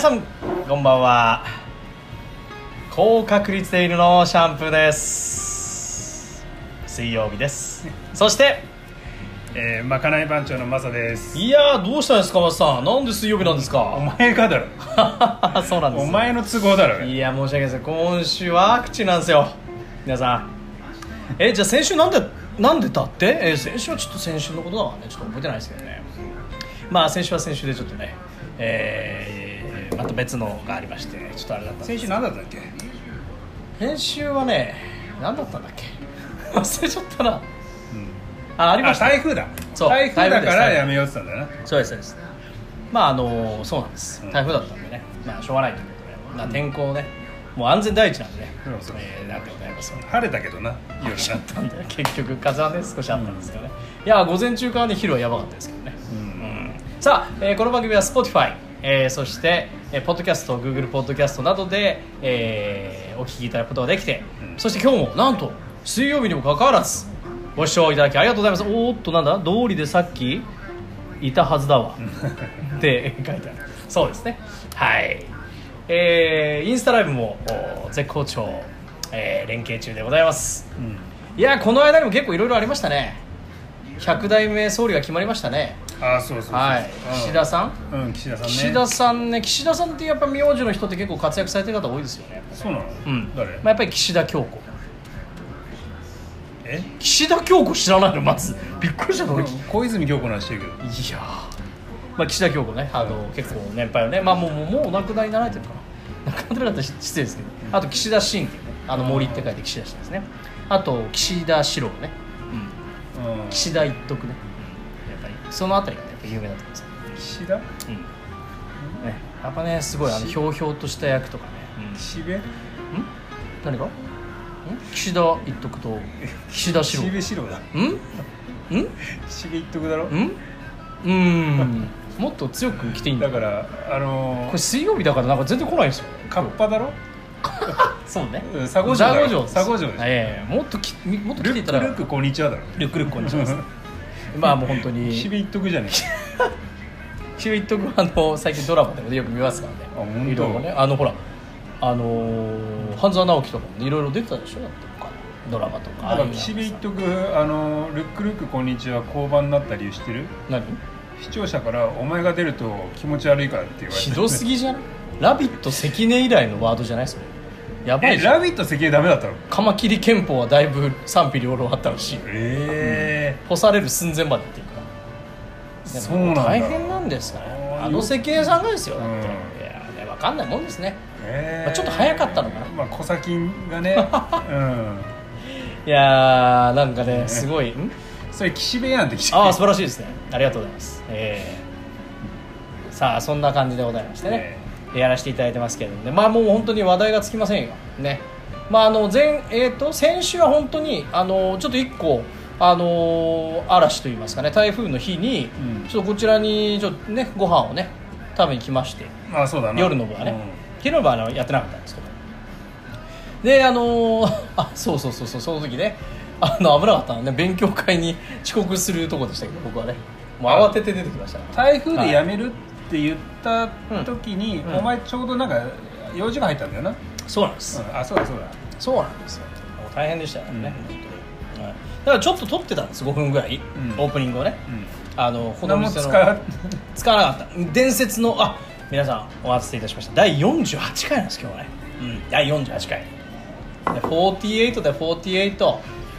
皆さんこんばんは。高確率で犬のシャンプーです。水曜日です。そしてえー、まかない番長のマサです。いやーどうしたんですか松さん。なんで水曜日なんですおか前がだろ。そうなんですお前の都合だろ。いや申し訳ないです。今週はワクチンなんですよ。皆さん。えじゃあ先週なんでなんでだって、えー先週はちょっと先週のことだからね。ちょっと覚えてないですけどね。まあ先週は先週でちょっとね。えーまた別のがありましてちょっとあれだった先週何だったっけ？先週はね何だったんだっけ？忘れちゃったな。うん。あありまあした。台風だ。そう台風だからやめようって言ったんだよなそうですそうです。まああのそうなんです。うん。台風だったんでね。まあしょうがないということで、まあ、天候ね。もう安全第一なんでね、そうそうえーなんてございます晴れたけどな。夜しちゃっなたんで結局風はね少しあったんですけどね、いや午前中からね昼はやばかったですけどね、さあ、えーこの番組は Spotify、えーそして、えー、ポッドキャスト Google ポッドキャストなどで、えーお聞きいただくことができて、うん。そして今日もなんと水曜日にもかかわらずご視聴いただきありがとうございます。おーっとなんだ？通りでさっきいたはずだわ。って書いてある。そうですね。はい。えーインスタライブもお絶好調、えー連携中でございます。うん。いやこの間にも結構いろいろありましたね。100代目総理が決まりましたねああそうそうそう。はい。岸田さん？ん。うん岸田さんね。岸田さんね。岸田さんってやっぱ名字の人って結構活躍されてる方多いですよねそうなの？うん。誰？まあ、やっぱり岸田京子。え？岸田京子知らないの？まず。びっくりしたの。俺いや小泉京子の話してるけど。ー。まあ岸田京子ね。あの、結構年配のね。まあもうもうもうお亡くなりになられてるかな。亡くなってなかったら失礼ですけどあと岸田新っていうね。あの森って書いて岸田新ですね。あと岸田四郎ね、うん、うん。岸田一徳ね、そのあたりが、ね、やっぱ有名だと思います。岸田？うん。ね、やっぱねすごいあのひょうひょうとした役とかね、うん、岸辺？ん？何が？ん？岸田一徳と岸田四郎。岸辺四郎だ。ん？ん？岸辺一徳だろ？ん？うん。もっと強く来ていいんだ。だからあのこれ水曜日だからなんか全然来ないんですよ。カッパだろ？そうね。うん佐護城佐護城です。ええもっときもっと来ルックていたらルックこんにちはだろ。ルックルックこんにちはです まあもう本当に岸辺一徳じゃね岸辺一徳はあの最近ドラマでもよく見ますからね。いろいろね。あのほらあのー半沢直樹とかもいろいろ出てたでしょ？だってドラマとか。岸辺一徳あのルックルックこんにちは交番になった理由知ってる？何？視聴者から「お前が出ると気持ち悪いから」って言われて。ひどすぎじゃない？ラビット関根以来のワードじゃない？それやばいえじゃんラビット関根ダメだったの？カマキリ憲法はだいぶ賛否両論あったらしい。え干される寸前までっていうか。らでもそうなんだ。大変なんですからあの関根さんがですよだって、うん。いやね分かんないもんですね。えまあちょっと早かったのかな。まあ小先がね。うん。いやーなんかねすごいん？それ岸辺やんって岸ああ辺素晴らしいですね。ありがとうございます。えー。さあそんな感じでございましてね、やらせていただいてますけれどもね。まあもう本当に話題がつきませんよ。ね。まああの前えー、と先週は本当にあのちょっと一個あの嵐といいますかね台風の日に、うん。ちょっとこちらにちょっとねご飯をね食べに来ましてまあそうだな。夜の部はね、昼の部はやってなかったんですけど。であのーあそうそうそうそうその時ねあの危なかったのね。勉強会に遅刻するとこでしたけど僕はね。もう慌てて出てきましたから。台風でやめるって言った時に、うん。お前ちょうどなんか用事が入ったんだよな、そうなんです、うん。あそうだそうだ。そうなんですよ。大変でしたからね、うん。だからちょっと撮ってたんです5分ぐらい、ん。オープニングをね。うん。あのこの店の。使わなかった。伝説のあ皆さんお待たせいたしました。第48回なんです今日はね、うん、第48回。で48で48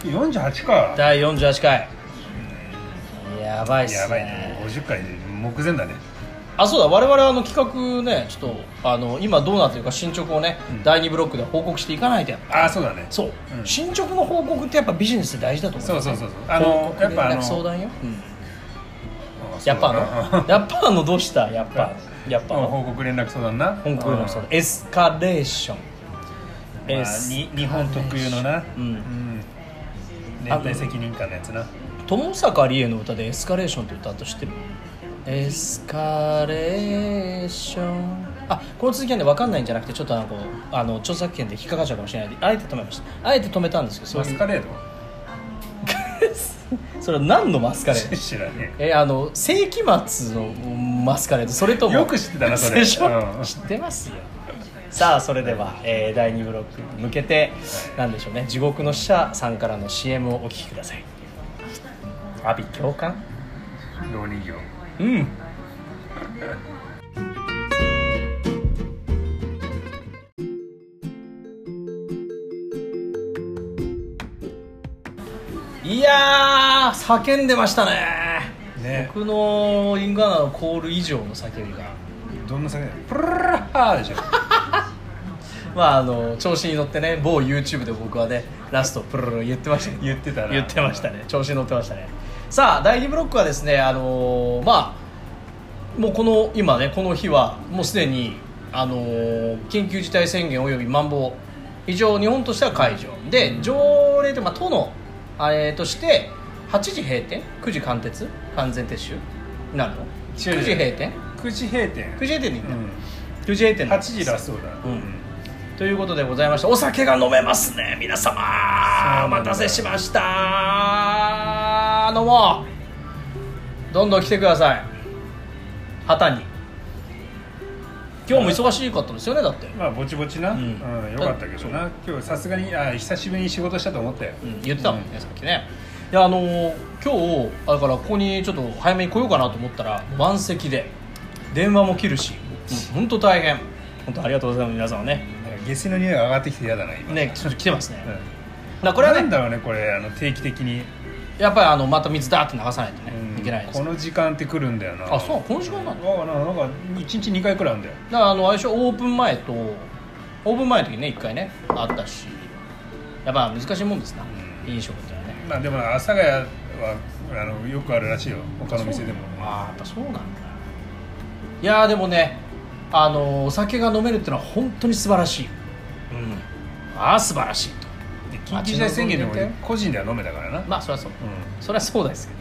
48か第48回。やばいっすね。やばいね。もう50回で目前だねあそうだ我々あの企画ねちょっとあの今どうなってるか進捗をね、うん。第2ブロックで報告していかないとやっぱ。あそうだね。そう、うん。進捗の報告ってやっぱビジネスで大事だと思う。そうそうそうそう。あの報告やっぱあの連絡相談よ、うやっぱあのやっぱあのどうした？やっぱ。やっぱ。あうんの報告連絡相談な。報告連絡相うん。談エスカレーション。まあに日本特有のな。うん。うん。連帯責任感のやつな。友坂理恵の歌でエスカレーションって歌ったと知ってる？エスカレーション。あこの続きはね分かんないんじゃなくてちょっとあのこうあの著作権で引っかかっちゃうかもしれないんであえて止めました。あえて止めたんですけどそマスカレード？それは何のマスカレー？知らねえ。あの世紀末のマスカレード。それともよく知ってたなそれ。でしょ、うん。知ってますよ。さあそれでは、えー第2ブロックに向けてなんでしょうね。地獄の使者さんからの CM をお聞きください。阿鼻共感？え老人形うん。いやー叫んでましたね。ね。僕のインガーナのコール以上の叫びが。どんな酒だよプルルルハーでしょまああの調子に乗ってね某 YouTube で僕はねラストプルルル言ってました言ってたな言ってましたね調子に乗ってましたねさあ第2ブロックはですねあのーまあもうこの今ねこの日はもうすでにあのー緊急事態宣言およびまん防以上日本としては解除。で条例で、まあ、都のあれとして8時閉店？9時完徹完全撤収？になるの？違う違う。9時閉店？9時閉店。9時閉店でいいんだ、うん。9時閉店なん8です。時だそうだ。うん。ということでございましてお酒が飲めますね皆様。お待たせしましたどう。もどんどん来てください。旗に。今日も忙しかったですよねだって、まあぼちぼちな、ううんんよかったけどな。今日さすがにあ久しぶりに仕事したと思ったよ、うん、言ってたもんね、さっきね。いやあのー今日だからここにちょっと早めに来ようかなと思ったら満席で。電話も切るし。本当大変。本当ありがとうございます皆さんね。下水の匂いが上がってきて嫌だな今。ねちょっと来てますね、だこれはねなんだろうねこれあの定期的に、やっぱりあのまた水ダーって流さないとね、うん。いけないです。この時間って来るんだよな。あそうこの時間なのあなんかなんか1日2回くらいあるんだよ。だからあの相性オープン前とオープン前の時にね1回ねあったしやっぱ難しいもんですな、うん。飲食ってのはね。まあでも阿佐ヶ谷はあのよくあるらしいよ。他の店でも。ああやっぱそうなんだ。いやーでもねあのお酒が飲めるっていうのは本当に素晴らしい。うん。ああ素晴らしい緊急事態宣言でも個人では飲めたからな、まあそれはそう。うん。それはそうですけ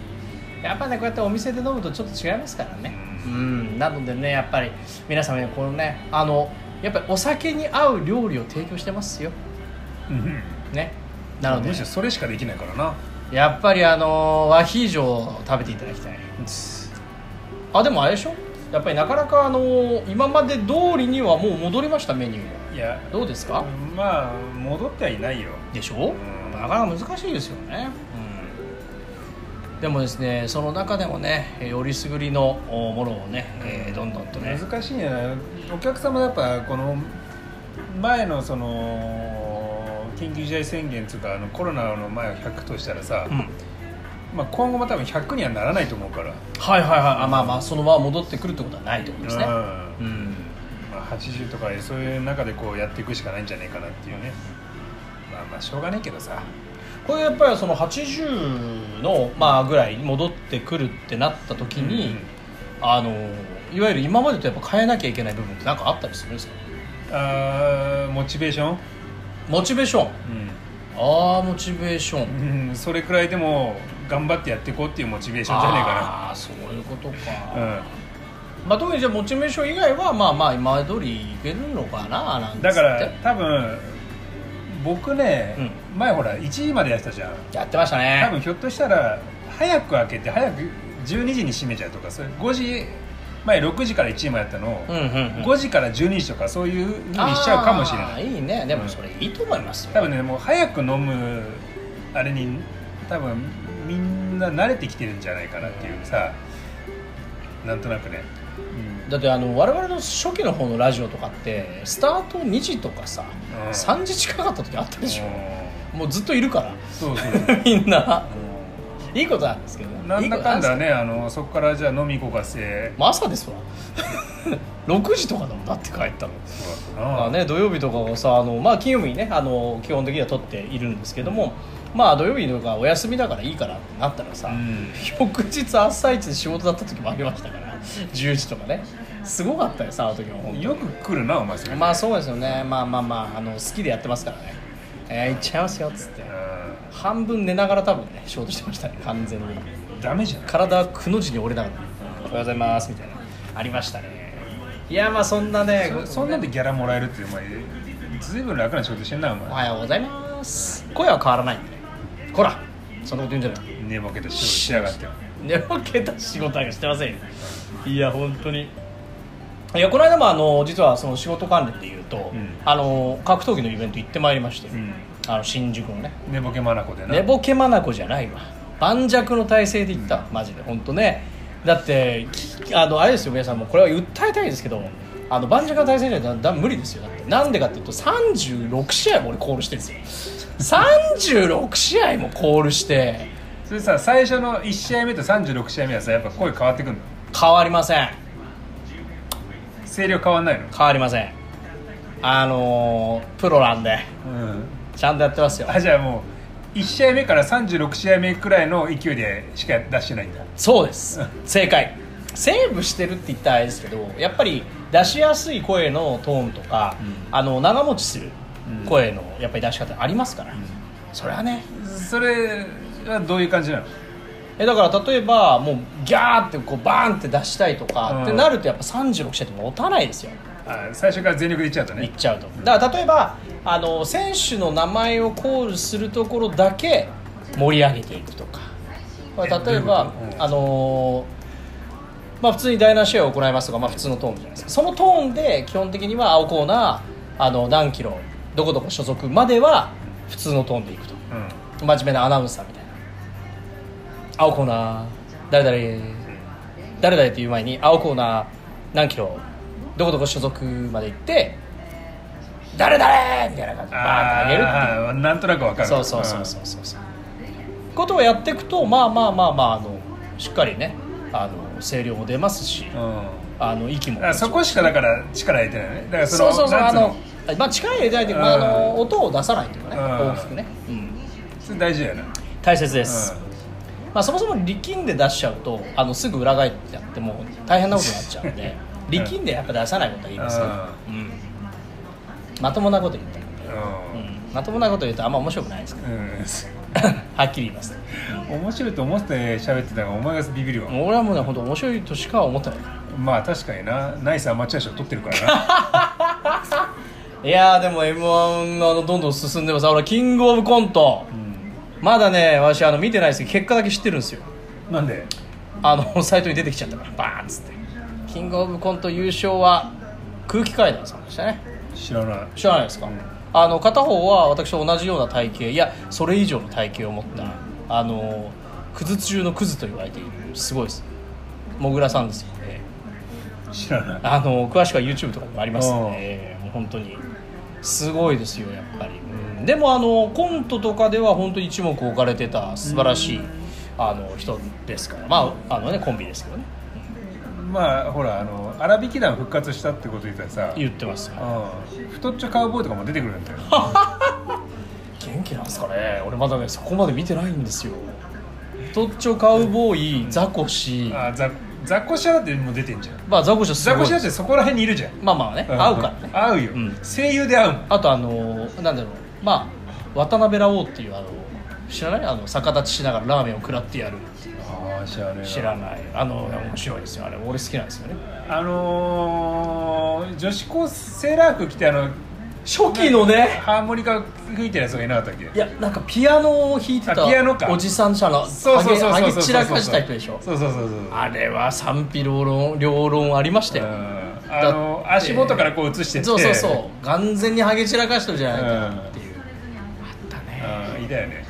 どやっぱねこうやってお店で飲むとちょっと違いますからね。うん、なのでねやっぱり皆様にこのねあのやっぱりお酒に合う料理を提供してますよ。うんね。なので。むしろそれしかできないからな。やっぱりあの和ヒージョを食べていただきたい。あでもあれでしょ？やっぱりなかなかあの今まで通りにはもう戻りましたメニューがいやどうですか、まあ戻ってはいないよ。でしょ？うん。なかなか難しいですよね、うん、でもですねその中でもねえーよりすぐりのおものをね、えーどんどんとね。難しいね。お客様やっぱこの前のその緊急事態宣言というかあのコロナの前を100としたらさ、うん。まあ、今後も多分100にはならないと思うから、はいはいはい。あまあまあそのまま戻ってくるってことはないってことですね。うん。うん。まあ、80とかそういう中でこうやっていくしかないんじゃないかなっていうね。まあまあしょうがないけどさ。これやっぱりその80のまあぐらいに戻ってくるってなった時に、あのいわゆる今までとやっぱ変えなきゃいけない部分って何かあったりするんですか？あーモチベーション、モチベーション。ああモチベーション。うんうん、それくらいでも頑張ってやっていこうっていうモチベーションじゃねえかああそういうことか、な、うんまあ、特にじゃあモチベーション以外はまあまあ今通りいけるのかななんつって。だから多分僕ね、う前ほら1時までやってたじゃん。やってましたね。多分ひょっとしたら早く開けて早く12時に閉めちゃうとかそれ5時前6時から1時までやったのを、うんうん、うん、5時から12時とかそういうふうにしちゃうかもしれない。いいね。でもそれいいと思いますよ、多分ねもう早く飲むあれに多分みんな慣れてきてるんじゃないかなっていうさなんとなくね、だってあの我々の初期の方のラジオとかってスタート2時とかさ、うん。3時近かった時あったでしょ、うもうずっといるから。そうそう みんな。いいことなんですけど。ねなんだかんだねあのそこからじゃあ飲み行こうかし朝ですわ6時とかだもんだって帰ったの。まあね、土曜日とかはさあの、まあ、金曜日にねあの基本的には取っているんですけども、まあ、土曜日とかお休みだからいいからってなったらさ、うん。翌日朝一で仕事だった時もありましたから。10時とかねすごかったよさあの時は本当に。よく来るなお前それ。まあそうですよね。まあまあまああの好きでやってますからね。えー、行っちゃいますよっつって。う半分寝ながら多分ね仕事してましたね完全に。んダメじゃん。体くの字に折れながら「おはようございます」みたいな。ありましたね。いやまあそんなねそそんなんでギャラもらえるってお前ずいぶん楽な仕事してんなお前。おはようございます。声は変わらないんでね。こらそんなこと言うんじゃない。寝ぼけた仕事しやがって。寝ぼけた仕事なんかしてませんよ。いや本当にいやこの間もあの実はその仕事関連でいうと、ん。あの格闘技のイベント行ってまいりまして、うん。あの新宿のね。寝ぼけまなこでな。寝ぼけまなこじゃないわ。盤石の体勢で行った、マジで本当ね。だってきあのあれですよ皆さんもうこれは訴えたいですけどあの盤石の体勢じゃだだ無理ですよ。だってなんでかっていうと36試合も俺コールしてるんですよ。36試合もコールして。それさ最初の1試合目と36試合目はさやっぱ声変わってくるの？変わりません声量変わんないの？変わりません。あのープロなんで。うん。ちゃんとやってますよ。あじゃあもう1試合目から36試合目くらいの勢いでしか出してないんだ。そうです。正解。セーブしてるって言ったらあれですけどやっぱり出しやすい声のトーンとか、うん。あの長持ちする声のやっぱり出し方ありますから、それはね。それはどういう感じなの？えだから例えばもうギャーってこうバーンって出したいとか、うん。ってなるとやっぱ36試合って持たないですよ。あ最初から全力でいっちゃうとね。いっちゃうと。だから例えばあの選手の名前をコールするところだけ盛り上げていくとか。例えばあのまあ普通に第7試合を行いますとか、まあ、普通のトーンじゃないですか。そのトーンで基本的には青コーナーあの何キロどこどこ所属までは普通のトーンでいくと。うん。真面目なアナウンサーみたいな青コーナー。誰々誰々っていう前に青コーナー。何キロ。どこどこ所属まで行って誰々みたいな感じでバーンって上げるっていう。なんとなくわかる。そうそうそうそうそうそう。ことをやっていくとまあまあまあまああのしっかりねあの声量も出ますしうん。うんあの息もあそこしかだから力入れてないね。だからそのそうそうそうあのまあ力入れてないというか、まあ、の音を出さないというかねうん。大きくね、うん、それ大事だよな大切です、まあ、そもそも力んで出しちゃうとあのすぐ裏返ってやっても大変なことになっちゃうんで 力んでやっぱ出さないことは言いますよ、うん、まともなこと言ったら、ううん。ん、まともなこと言うとあんま面白くないですかうん。ら はっきり言います。面白いと思って喋ってたからお前がビビるわ俺はもうね本当面白いとしか思ってないから。まあ確かにな。ナイスアマチュア賞取ってるから。な いやーでも m 1あのどんどん進んでます。ほらキングオブコントまだね私あの見てないですけど結果だけ知ってるんですよ。なんで？あのサイトに出てきちゃったからバーンっつって。キングオブコント優勝は空気階段さんでしたね。知らない。知らないですか、うん。あの片方は私と同じような体型いやそれ以上の体型を持った、あのクズ中のクズと言われているすごいです。もぐらさんですよね。知らない。あの詳しくは YouTube とかにもありますうん。ねもう本当にすごいですよやっぱり、うんでもあのコントとかでは本当に一目置かれてた素晴らしい、あの人ですから。まああのねコンビですけどね。まあほらあの荒引き団復活したってこと言ったらさ言ってますよ。うん。太っちょカウボーイとかも出てくるんだよ元気なんですかね。俺まだねそこまで見てないんですよ。トッチョカウボーイザコシ。あザザコシはだってもう出てんじゃん。まあザコシはすごい。ザコシだってそこら辺にいるじゃん。まあまあね合うからね。合うよ、うん。声優で合うもんあとあのなんだろうまあ渡辺ラオウっていうあの知らない？あの逆立ちしながらラーメンを食らってやる。っていうああ知らな。知らない。あの面白いですよ。あれ俺好きなんですよね。あのー、女子高セーラー服着てあの初期のね。ハーモニカ吹いてるやつがいなかったっけ？いやなんかピアノを弾いてたあピアノか。おじさん者のそうそうそうそうハゲそう散らかした人でしょ？そうそうそうそう。あれは賛否両論両論ありましたよ、うん。あの足元からこう映してって。そうそうそう。完全にハゲ散らかしたじゃないかっていう、ね。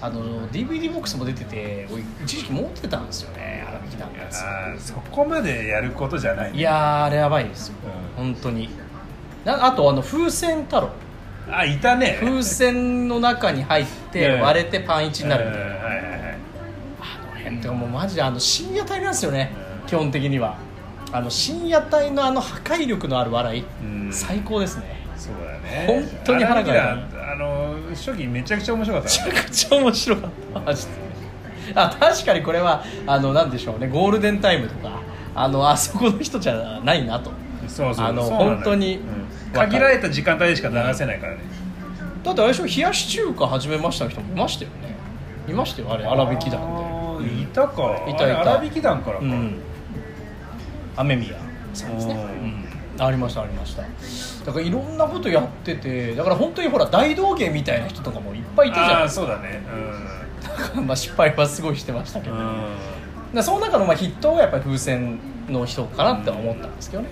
うん。あの DVD ボックスも出てて俺一時期持ってたんですよね。荒木団のやつあーそこまでやることじゃないいやーあれやばいですよ、う本当に。なあとあの風船太郎。あいたね。風船の中に入ってうん。割れてパンイチになるみたいな、うんはいはいはい。あの辺ってもうマジであの深夜帯なんですよね、うん。基本的には。あの深夜帯のあの破壊力のある笑い、うん。最高ですね。そうだね。本当に腹があの初期めちゃくちゃ面白かった。めちゃくちゃ面白かった。マジで。あ確かにこれはあのなんでしょうね。ゴールデンタイムとかあのあそこの人じゃないなと。そうそう。あの本当にうん。限られた時間帯でしか流せないからね。だってあれでしょ冷やし中華始めました人もいましたよね。いましたよあれ。荒引き団あで。ーいたか。いたいた。き団からか、うん。雨宮。さんですね、ううん。ありましたありましただからいろんなことやっててだから本当にほら大道芸みたいな人とかもいっぱいいたじゃないああですかそうだね。まあ失敗はすごいしてましたけど、うその中のまあ筆頭がやっぱり風船の人かなって思ったんですけどね。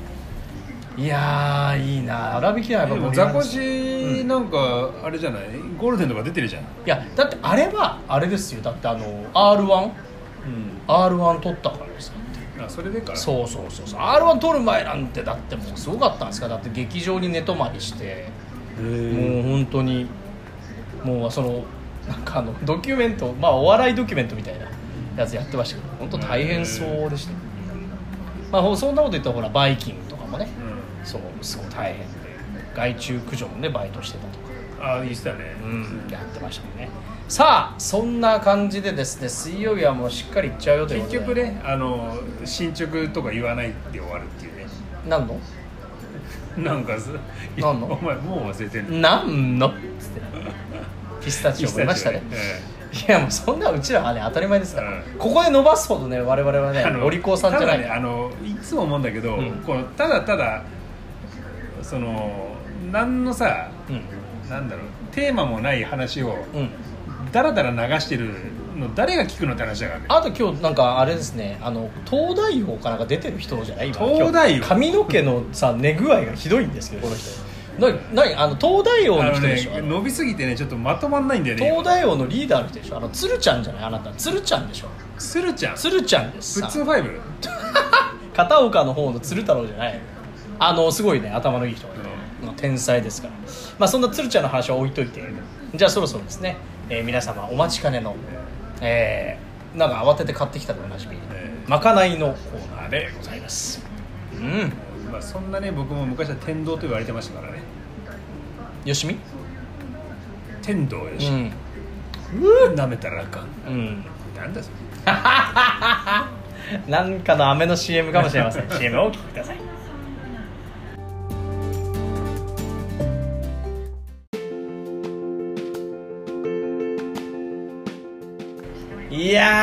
いやーいいな。荒引きはやっぱザコシなんかあれじゃない？ゴールデンとか出てるじゃん。いやだってあれはあれですよ。だってあの r 1うん。R 1取ったからですよ。あそれでかそうそうそうそう。r 1取る前なんてだってもうすごかったんですか？らだって劇場に寝泊まりして。もう本当に。もうそのなんかあのドキュメントまあお笑いドキュメントみたいなやつやってましたけど本当大変そうでした、まあほそんなこと言ったらほらバイキングとかもね。うそうすごい大変で。害虫駆除のねバイトしてたとか。んあ言ってたね。うん、やってましたね。さあそんな感じでですね水曜日はもうしっかりいっちゃうよということで。結局ねあの進捗とか言わないで終わるっていうね。何の？なんかさなんの？お前もう忘れてんの？何の？っつって。ピスタチオもいましたね。いやもうそんなうちらはね当たり前ですから、うん。ここで伸ばすほどね我々はねお利口さんじゃない。ただねあのいつも思うんだけど、うん。このただただその何のさうんなんだろうテーマもない話をうん。だらだら流してるの誰が聞くのって話だからね。あと今日なんかあれですねあの東大王かなんか出てる人じゃない今。東大王？今日髪の毛のさ寝具合がひどいんですけどこの人。ななあの東大王あのの人でしょ、ね伸びすぎてねちょっとまとまんないんだよね東大王のリーダーの人でしょ？あの鶴ちゃんじゃない？あなた。鶴ちゃんでしょ？スルちゃん？鶴ちゃんです。普さ通ファイブ？片岡の方の鶴太郎じゃない。あのすごいね頭のいい人。がいて、まあ天才ですから。まあそんな鶴ちゃんの話は置いといて。じゃあそろそろですね、えー皆様お待ちかねの。えーなんか慌てて買ってきたとおなじみ、えまかないのコーナーでございます。うん。まあ、そんなね僕も昔は天童と言われてましたからね。よしみ？天童よし、うん。なめたらあかん。うん。なんだそれ。なんかの飴の CM かもしれません。CM をお聞きください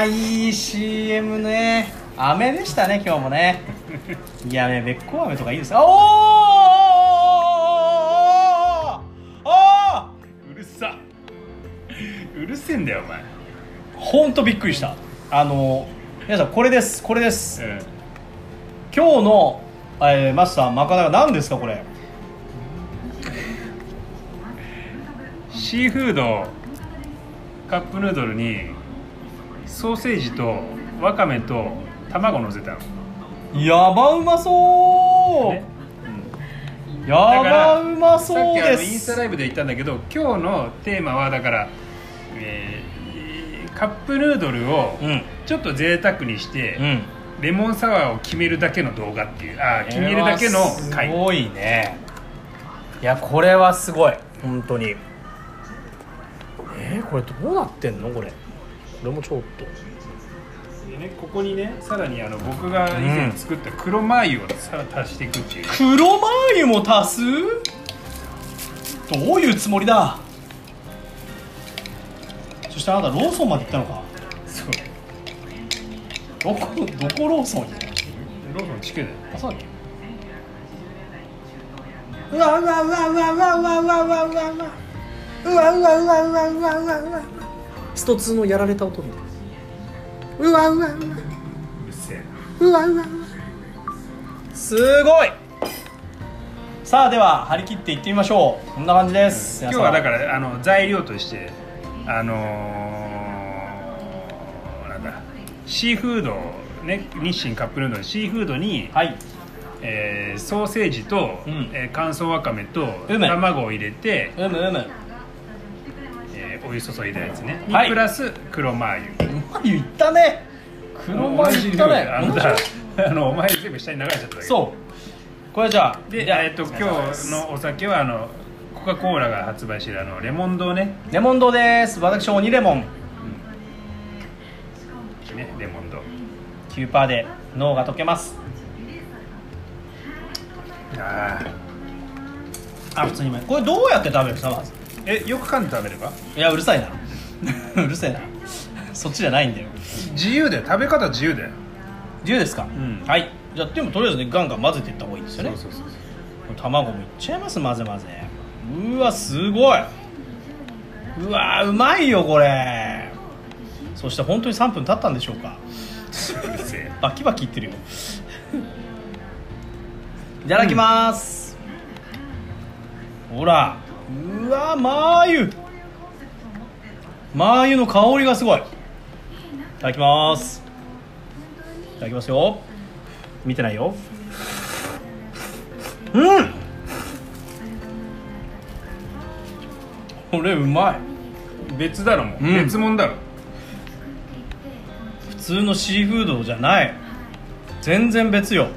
いいい CM ね。飴でしたね今日もね。いやねべっこう飴とかいいです。かおーおーうるさうるせえんだよお前ほんとびっくりしたあの皆さんこれですこれですうん今日の、えーマスターまかないは何ですかこれシーフードカップヌードルにソーセージとわかめと卵乗せたの、やばうまそう、ね。やばうまさそうっきあのインスですタライブで言ったんだけど今日のテーマはだから、えーカップヌードルをうん。ちょっと贅沢にして、うん。レモンサワーを決めるだけの動画っていうあー決めるだけの回。すごいね。いやこれはすごい。本当に。えー、これどうなってんの？これ。これもちょっと。でね、ここにねさらにあの僕が以前作った黒マー油をさら足していくっていう、黒マー油も足す？どういうつもりだ？そしてあなたローソンまで行ったのか？そう。どこどこローソンにローソン地区であそうだうわうわうわうわうわうわうわうわうわうわうわうわうわうわうわうわうわスト2のやられた音みたい。うわうわうわ。うるせえな。うわうわうわ。すごい。さあでは張り切っていってみましょう。こんな感じです。今日はだらからあの材料としてあのーなんだシーフードね日清カップヌードルシーフードに、はい。えーソーセージと、うん。えー乾燥わかめとうむ。卵を入れて、うむうむ。えーお湯注いだやつね、にはい。プラス黒マー油うまい言ったね。黒マー言ったね。あのだあのお前全部下に流れちゃっただけ。そう。これじゃあで、えっと今日のお酒はあのコカ・コーラが発売してるあのレモン堂ね。レモン堂です。私鬼レモン。ねレモン堂。9%で脳が溶けます。ああ普通にこれどうやって食べるさまずえよく噛んで食べれば？いやうるさいな。うるせえな。そっちじゃないんだよ。自由だよ食べ方自由だよ自由ですか、ん。はい。じゃあでもとりあえずねガンガン混ぜていった方がいいですよね。そうそうそう卵もいっちゃいます混ぜ混ぜ。うわすごい。うわうまいよこれ。そして本当に3分経ったんでしょうか？うるせえ。バキバキいってるよ。いただきます、ほらうわマー油マー油の香りがすごい。いただきます。いただきますよ。見てないよ。うん。これうまい。別だろもう、うん。別物だろ。普通のシーフードじゃない。全然別よ。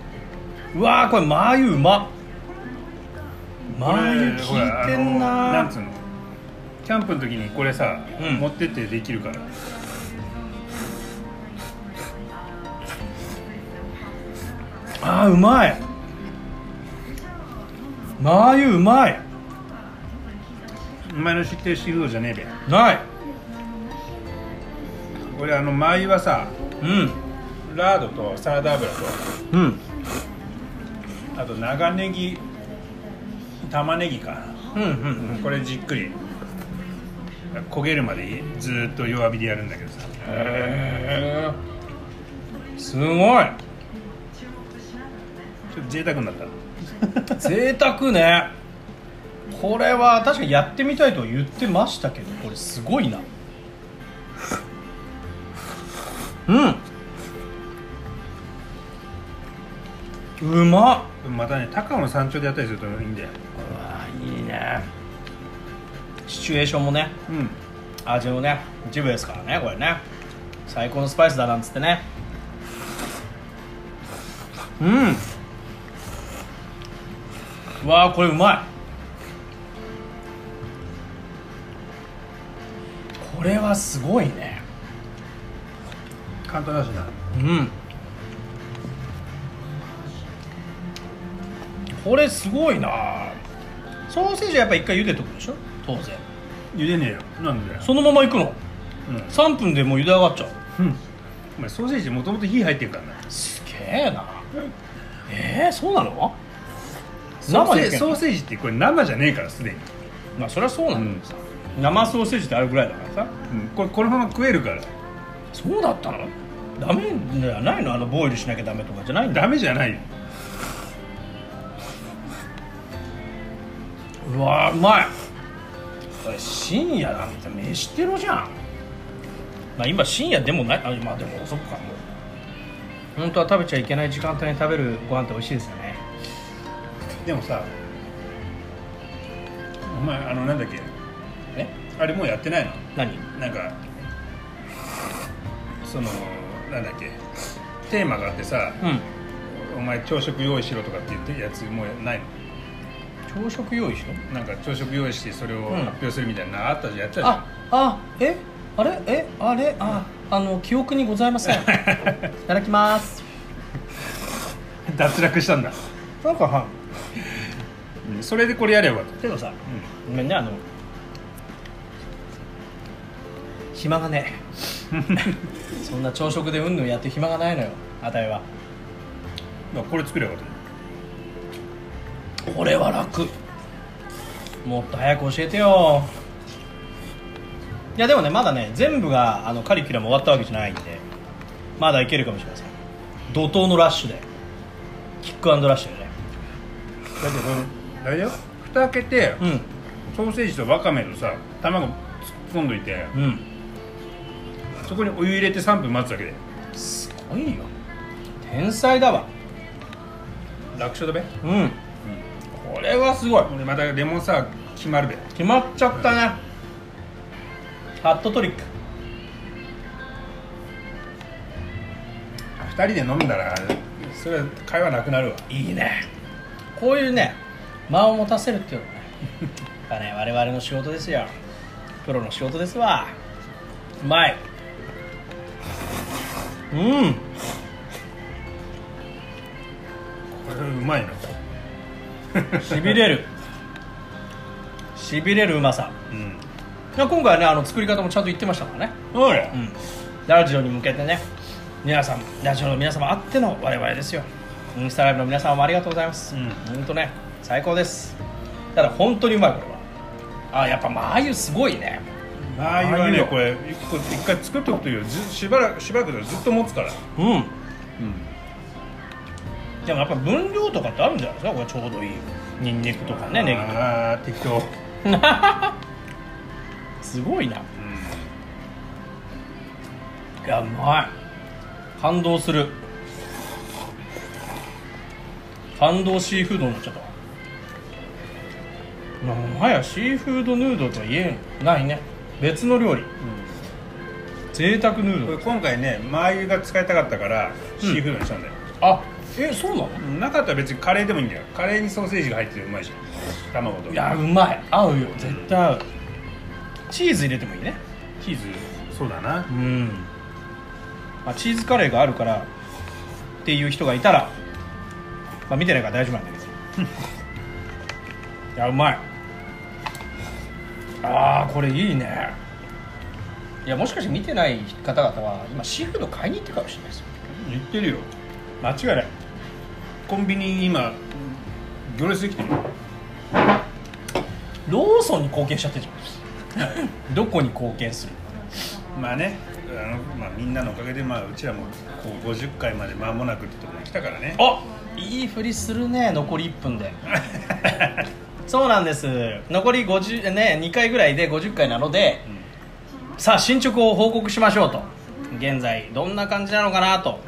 うわーこれマー油うまっマー油効これほらいてんななんつうの？キャンプの時にこれさ、うん。持ってってできるから。あーうまい。マー油うまい。お前の知ってるシーフードじゃねえべ。ない。これあのマー油はさうん。ラードとサラダ油とうん。あと長ネギ玉ねぎかうんうんな、これじっくり。焦げるまでずーっと弱火でやるんだけどさ。へえすごい。ちょっと贅沢になった。贅沢ね。これは確かにやってみたいとは言ってましたけどこれすごいな。うんうまっ。またね高尾の山頂でやったりするといいんだよ。うわいいね。シチュエーションもねうん。味のね一部ですからねこれね。最高のスパイスだなんつってね。うん。うわーこれうまい。これはすごいね。簡単だしな。うんこれすごいな。ソーセージはやっぱ一回茹でとくでしょ？当然。茹でねえよ。なんで？そのままいくの？うん、3分でもう茹で上がっちゃう。うん、お前ソーセージもともと火入ってるからな。すげえな。えー、そうなの？生でソーセージってこれ生じゃねえからすでに、まあそりゃそうなんだけどさ、生ソーセージってあるぐらいだからさ。うん、これこのまま食えるから。そうだったの？ダメじゃないの？あのボイルしなきゃダメとかじゃないんだダメじゃないようわーうまい。深夜なんて飯テロじゃん。まあ今深夜でもない。あまあでもそっかもう。本当は食べちゃいけない時間帯に食べるご飯って美味しいですよね。でもさお前あのなんだっけ？え？あれもうやってないの？何？なんかそのなんだっけ？テーマがあってさうん。お前朝食用意しろとかって言ってるやつもうないの？朝食用意しろ？なんか朝食用意してそれをうん。発表するみたいなのあったじゃん。やってたじゃん。ああえ？あれ？え？あれ？ああの記憶にございません。いただきます。脱落したんだ、なんかはうんそれでこれやれば。よかっけどさた、ごめんねあの暇がねえ。そんな朝食でうんぬんやって暇がないのよあたいは。うん、これ作ればよかっこれは楽。もっと早く教えてよ。いやでもねまだね全部があのカリキュラム終わったわけじゃないんでまだいけるかもしれません。怒涛のラッシュで。キックアンドラッシュでね。ただってこのあれだよ。蓋開けて、うん。ソーセージとわかめとさ卵突っ込んどいてうん。そこにお湯入れて3分待つだけで。すごいよ。天才だわ。楽勝だべ。うんこれはすごい。俺またレモンサワー決まるべ決まっちゃったね。ハットトリック。2人で飲んだらそれは会話なくなるわ。いいね。こういうね間を持たせるっていうのはね。やっぱね我々の仕事ですよ。プロの仕事ですわ。うまい。うん。これうまいなしびれる。しびれるうまさ。うん。今回はねあの作り方もちゃんと言ってましたからね。そうん。ラジオに向けてね皆さんラジオの皆様あっての我々ですよ。インスタライブの皆様もありがとうございます。うん。本当ね最高です。ただ本当にうまいこれは。あやっぱマー油すごいね。ああいうはねこれ一回作っとくといいよずしばらくしばらくでずっと持つから。うんでもやっぱ分量とかってあるんじゃないですか？これちょうどいいニンニクとかねネギとか。ああ適当。すごいな。いやうまい。感動する。感動シーフードになっちゃった。わもはやシーフードヌードルとは言えないね。別の料理。贅沢ヌード。ル今回ねマー油が使いたかったからシーフードにしたんだよ、あえそうなの？なかったら別にカレーでもいいんだよ。カレーにソーセージが入っててうまいじゃん。卵といやうまい。合うよ。絶対合う。チーズ入れてもいいね。チーズ。そうだな。うん、まあ、チーズカレーがあるからっていう人がいたら、まあ、見てないから大丈夫なんだけど。いやうまい。あーこれいいね。いやもしかして見てない方々は今シーフード買いに行ってるかもしれないですよ。言ってるよ。間違いないコンビニ今行列できてるよローソンに貢献しちゃってるじゃん。どこに貢献する？まあねあの、まあ、みんなのおかげで、まあ、うちらもこう50回まで間もなくってところに来たからね。あいいふりするね残り1分で。そうなんです。残り50ね2回ぐらいで50回なので、さあ進捗を報告しましょうと。現在どんな感じなのかなと。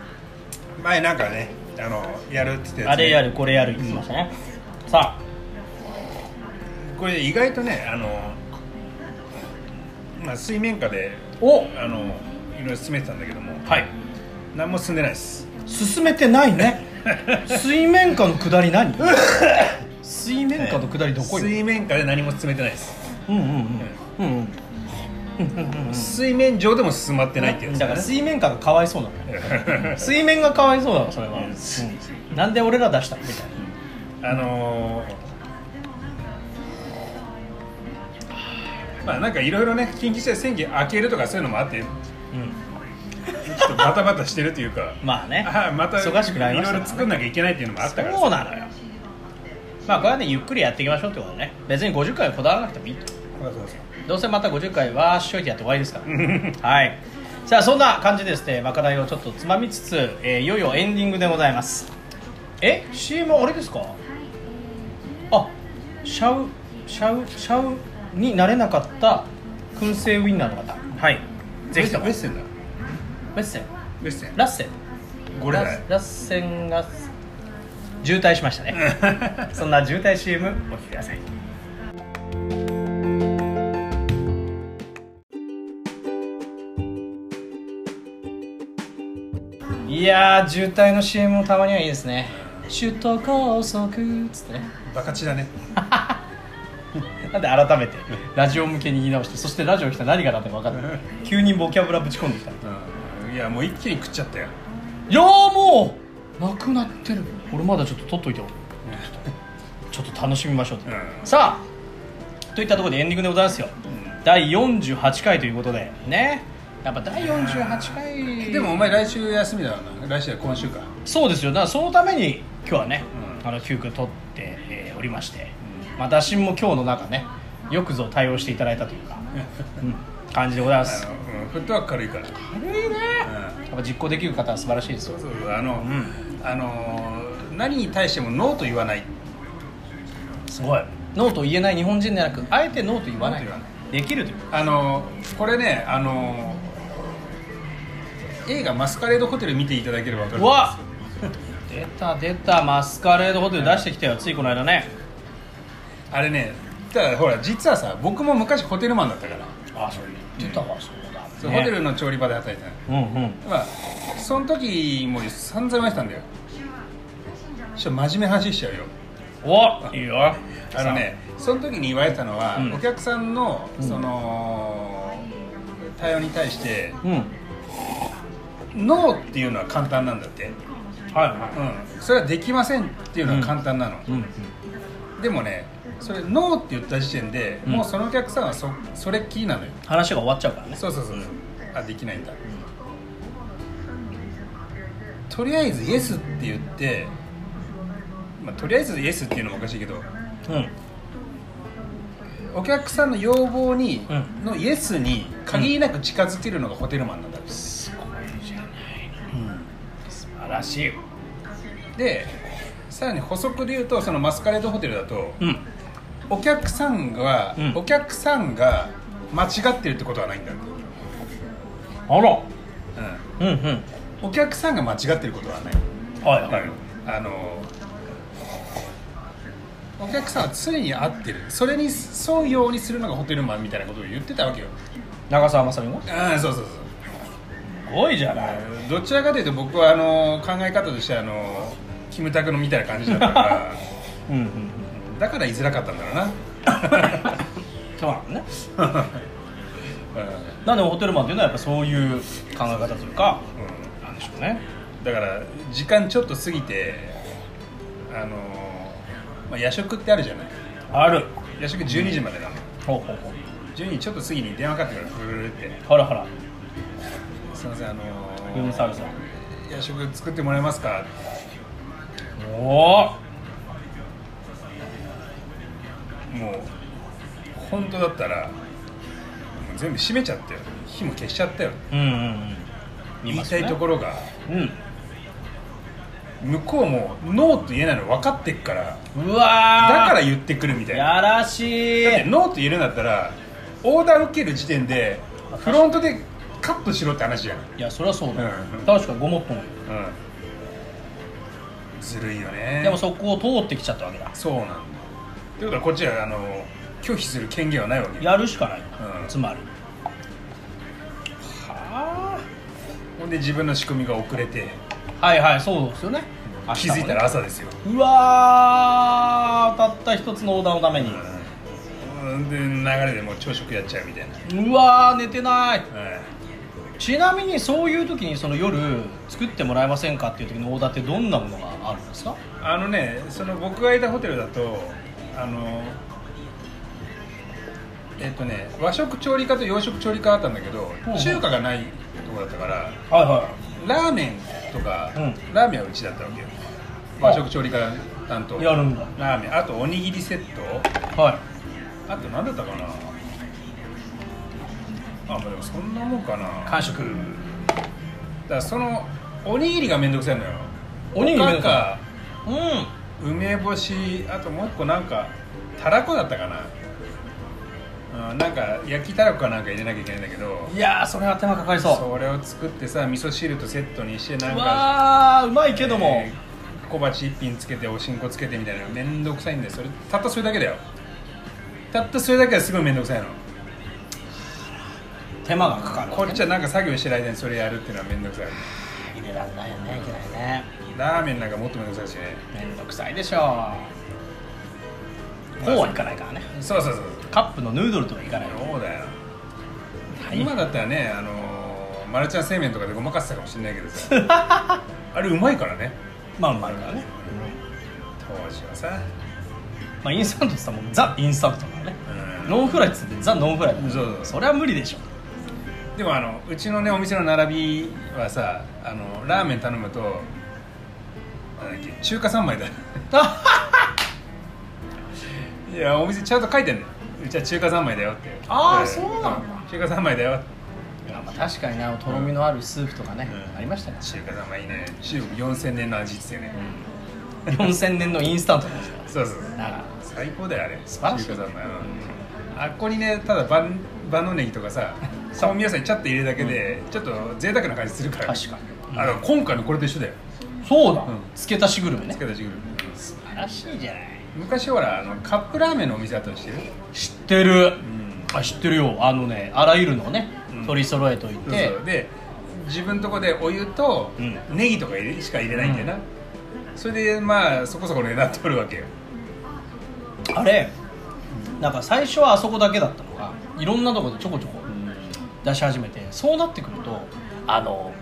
前なんかねあのやるって言ってね。あれやるこれやる言ってましたね、さこれ意外とねあの、まあ、水面下であお！あのいろいろ進めてたんだけども。はい。何も進んでないです。進めてないね。水面下の下り何？水面下の下りどこよ、水面下で何も進めてないです。うんうん。うん。うんうん水面上でも進まってないってやつだから水面下がかわいそうなのよ。水面がかわいそうなのそれは、うん。なんで俺ら出したの？みたいな。あのーまあなんかいろいろね緊急事態宣言開けるとかそういうのもあってちょっとバタバタしてるというか。まあね。あまた忙しくないろいろ作んなきゃいけないっていうのもあったから。そうなのよ。まあこれはねゆっくりやっていきましょうってことね。別に50回はこだわらなくてもいい。とそうそうそうどうせまた50回はしといてやって終わりですから。はい。さあそんな感じでですねまかないをちょっとつまみつつ、えーいよいよエンディングでございます。え？CM あれですか？あシャウシャウシャウになれなかった燻製ウインナーの方。はい。ぜひとも。ウェッセンだ。メッセン。ウェッセン。ラッセン。ゴレだよラッセンが渋滞しましたね。そんな渋滞 CM お聞きくださいいやー渋滞の CM もたまにはいいですね。首都高速っつってね。バカチだね。なんで改めてラジオ向けに言い直してそしてラジオ来たら何がなんて分かんない。急にボキャブラぶち込んできた。うん。いやもう一気に食っちゃったよ。いやーもうなくなってる。俺まだちょっと取っといてよ。ちょっと楽しみましょう。と、うん。さあといったところでエンディングでございますよ、第48回ということでねやっぱ第48回。でもお前来週休みだろうな。来週は今週か。そうですよ。だからそのために今日はね、うん。あの急遽取って、えーおりまして、まあ、打診も今日の中ねよくぞ対応していただいたというか、うん感じでございます。うん、フットワーク軽いから。軽いね。やっぱ実行できる方は素晴らしいですよ。そうそうあの、ん。あの何に対してもノーと言わない。すごい。ノーと言えない日本人ではなくあえてノーと言わない。できるという。あのこれねあの映画「マスカレードホテル」見ていただければ分かるうわ出た出たマスカレードホテル出してきたよついこの間ね。あれねただほら実はさ僕も昔ホテルマンだったから、あそれ言ってたわそうだ、そうねホテルの調理場で働いてたの。うんうん。まあその時も散々言われてたんだよ。ちょっと真面目な話しちゃうよ。おいいよ。あのねその時に言われてたのは、うん。お客さんのうん。その、対応に対してうんノーっていうのは簡単なんだって、はいはうん、それはできませんっていうのは簡単なの、いうん。でもねそれノーって言った時点で、うん。もうそのお客さんはそそれっきりなのよ。話が終わっちゃうからね。そうそうそうそう。あできないんだ、とりあえずイエスって言って、まあ、とりあえずイエスっていうのもおかしいけどうん。お客さんの要望に、うん。のイエスに限りなく近づけるのがホテルマンなんらしい。でさらに補足で言うとそのマスカレードホテルだとうん。お客さんが、うん。お客さんが間違ってるってことはないんだって、あら。うん。うんうん。お客さんが間違ってることはない、はいはい。あのお客さんは常に合ってる。それに沿うようにするのがホテルマンみたいなことを言ってたわけよ。長澤まさみも？ああそうそうそう。すごいじゃない。どちらかというと僕はあの考え方としてあのキムタクのみたいな感じだったから。うんうんだから言いづらかったんだろうな。そうなのね。うなんでホテルマンっていうのはやっぱそういう考え方というかんなんでしょうね。だから時間ちょっと過ぎてあの、まあ、夜食ってあるじゃない。ある。夜食12時までなの。ほうほうほう。12時ちょっと過ぎに電話かかってくるフルルルって。ほらほら「すいませんあのルームサービス夜食作ってもらえますか?」おおもう本当だったらもう全部閉めちゃったよ火も消しちゃったよ。うんうんうん。言いたいところが。うん。向こうもノーと言えないの分かってっからうわー。だから言ってくるみたいな。やらしい。だってノーと言えるんだったらオーダー受ける時点でフロントでカットしろって話じゃん、うん、いやそりゃそうだよ、うん。確かにごもっともよずるいよね。でもそこを通ってきちゃったわけだ。そうなんだ。ということはこっちはあの拒否する権限はないわけや。るしかない、うん。つまり。はほんで自分の仕組みが遅れて。あはいはいそうですよね。明日もね気づいたら朝ですよ、うわーたった一つのオーダーのために、うん、で流れでもう朝食やっちゃうみたいな、うわー寝てない。はいちなみにそういう時にその夜作ってもらえませんかっていう時のオーダーってどんなものがあるんですか？あのねその僕がいたホテルだとあのえっとね和食調理科と洋食調理科あったんだけどほう中華がないとこだったからはいはラーメンとか、うん。ラーメンはうちだったわけよ。和食調理科担当。やるんだ。ラーメン。あとおにぎりセット。はい。あと何だったかな？あまあでもそんなもんかな。完食。だからそのおにぎりがめんどくさいのよ。おにぎりめんどくさうか梅干しあともう一個なんかたらこだったかな、うん、なんか焼きたらこかなんか入れなきゃいけないんだけど。んいやーそれは手間かかりそう。それを作ってさ味噌汁とセットにしてなんうかわーうまいけども、えー小鉢一品つけておしんこつけてみたいなのめんどくさいんだよ。それたったそれだけだよ。たったそれだけはすごいめんどくさいの手間がかかるこっちはなんか作業してる間にそれやるっていうのはめんどくさい。入れらんないよねいけないね。ラーメンなんかもっとめんどくさいし。ねめんどくさいでしょこうはいかないからね。そうそうそうカップのヌードルとはいかないそうだよ。はい。今だったらねあのーマルちゃん正麺とかでごまかせたかもしれないけどさ。あれうまいからね。まあうまいからね、当時はさ。まあインスタントって言ったらもうザ・インスタントだからね。うん。ノンフライっつってザ・ノンフライだから。そうそう。それは無理でしょでもあのうちのねお店の並びはさあのラーメン頼むとなんだっけ中華三昧だ。いやお店ちゃんと書いてんだよ。うちは中華三昧だよってんあーそうなんだ。中華三昧だよ。まあ確かになとろみのあるスープとかね、うん。ありましたね。中華三昧いいね。中国4000年の味っつってね、4000年のインスタントですからそうそう。最高だよあれ。素晴らしい。中華三昧。うん。あっこにねただ万万能ネギとかさ香味野菜ちゃっと入れるだけで、ちょっと贅沢な感じするから。確かに。あの今回のこれと一緒だよ。そうだ、うん。付け足しグルメね。つけたしぐる素晴らしいじゃない。昔ほらあのカップラーメンのお店あったの知ってる知ってる、ん。あ知ってるよ。あのねあらゆるのをね、うん。取り揃えといて。で自分とこでお湯とうん。ネギとか入れしか入れないんだよな、それでまあそこそこの値段取るわけよ。あれなんか最初はあそこだけだったのがいろんなところでちょこちょこ出し始めてそうなってくるとあの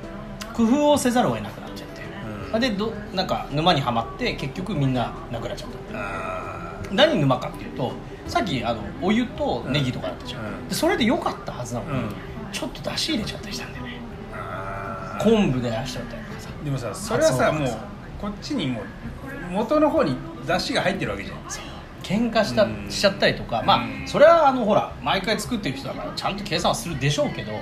工夫をせざるを得なくなっちゃって、うん。でどなんか沼にはまって結局みんななくなっちゃった。あ何沼かっていうとさっきあのお湯とネギとかだったじゃん、うん。でそれで良かったはずなのに、うん。ちょっと出汁入れちゃったりしたんだよね。昆布で出しちゃったりとかさ。でもさそれはさもうこっちにもう元の方に出汁が入ってるわけじゃん喧嘩したうん。しちゃったりとかまうん。あそれはあのほら毎回作ってる人だからちゃんと計算はするでしょうけど、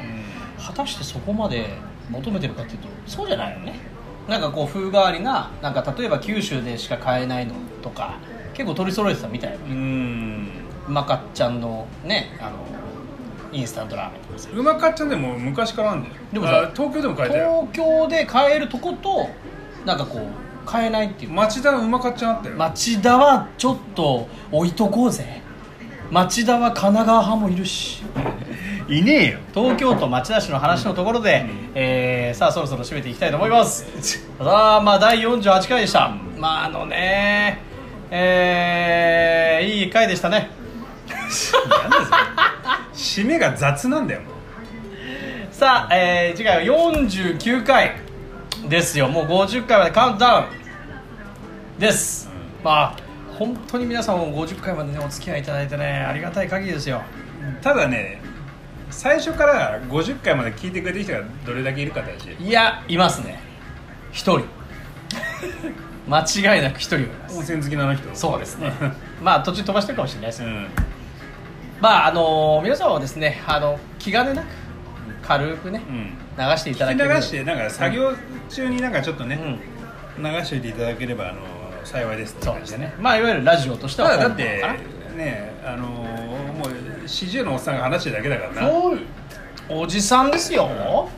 果たしてそこまで求めてるかっていうとそうじゃないよね。なんかこう風変わりななんか例えば九州でしか買えないのとか結構取り揃えてたみたいようまかっちゃんのねあのインスタントラーメンとかさ。うまかっちゃんでも昔からあんだよでもさあ東京でも買えたよ。東京で買えるとことなんかこう買えないっていう。町田のうまかっちゃんあったよ、町田はちょっと置いとこうぜ。町田は神奈川派もいるし。いねえよ。東京都町田市の話のところで、えーさあそろそろ締めていきたいと思います。さあまあ第48回でした、まああのねえーいい回でしたね。締めが雑なんだよ。さあ、えー次回は49回ですよ。もう50回までカウントダウンです、まあ本当に皆さんも50回までねお付き合いいただいてねありがたい限りですよ。ただね最初から50回まで聞いてくれてる人がどれだけいるかいやいますね。一人。間違いなく一人はいます。温泉好きなあの人？そうですね。まあ途中飛ばしてるかもしれないです。けど、うん。まああの皆さんはですねあの気兼ねなく軽くね、うん。流していただける。聞き流してなんか作業中になんかちょっとね、うん。流しておいていただければあの幸いですってそうですね感じでね。まあいわゆるラジオとしてはただだっ本てねあのもう40のおっさんが話してるだけだからな。おじさんですよ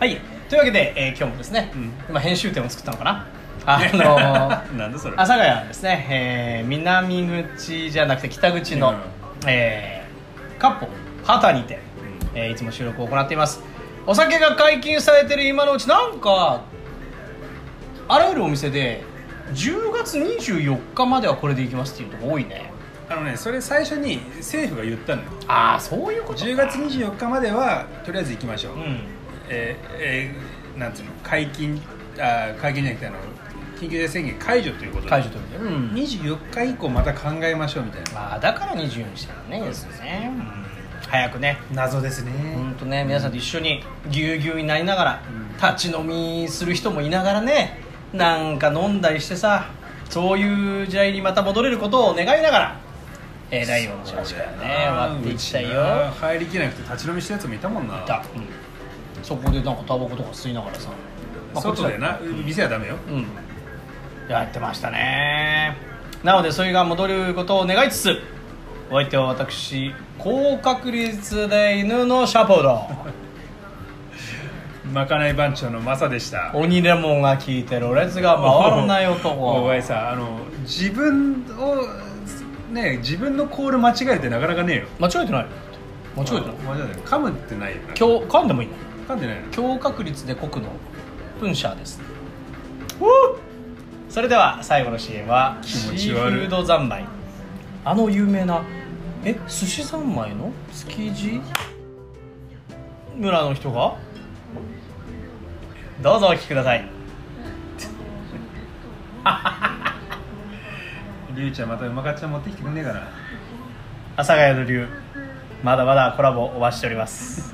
はい。というわけで、えー今日もですね、うん。今編集点を作ったのかな。あの なんだそれ。阿佐ヶ谷はですね、えー南口じゃなくて北口の、うん。えー、カッポ畑にて、えーいつも収録を行っています。お酒が解禁されてる今のうちなんかあらゆるお店で10月24日まではこれでいきますっていうとこ多いね。あのねそれ最初に政府が言ったのよ。ああそういうことか。10月24日まではとりあえず行きましょう、うん。えーえーなんつうの？解禁？あー解禁じゃなくてあの緊急事態宣言解除ということで。解除ということで、うん。24日以降また考えましょうみたいな。まあだから24にしてるねですよね、早くね。謎ですね。本当ね皆さんと一緒にぎゅうぎゅうになりながら、立ち飲みする人もいながらねなんか飲んだりしてさそういう時代にまた戻れることを願いながら、えー、第4の話からね。終わっていきたいよ入りきれなくて立ち飲みしたやつもいたもんな。いた、うん。そこでなんかタバコとか吸いながらさ、まあ外でな店はダメよ。うん。やってましたね。なのでそれが戻ることを願いつつお相手は私高確率で犬のシャポロまかない番長のマサでした。鬼レモンが効いてろれつが回らないお男 前さあの自分をね自分のコール間違えてなかなかねえよ。間違えてない。間違えてない。間違えてない。噛むってないよな。今日噛んでもいいの？噛んでないの？強確率で濃くのプンシャーですそれでは最後の CM は気シ持ち悪い。ーフード三昧。あの有名なえ寿司三昧の？築地？村の人が？どうぞお聞きください。りゅうちゃんまたうまかっちゃん持ってきてくんねえかな。阿佐ヶ谷の流まだまだコラボお待ちしております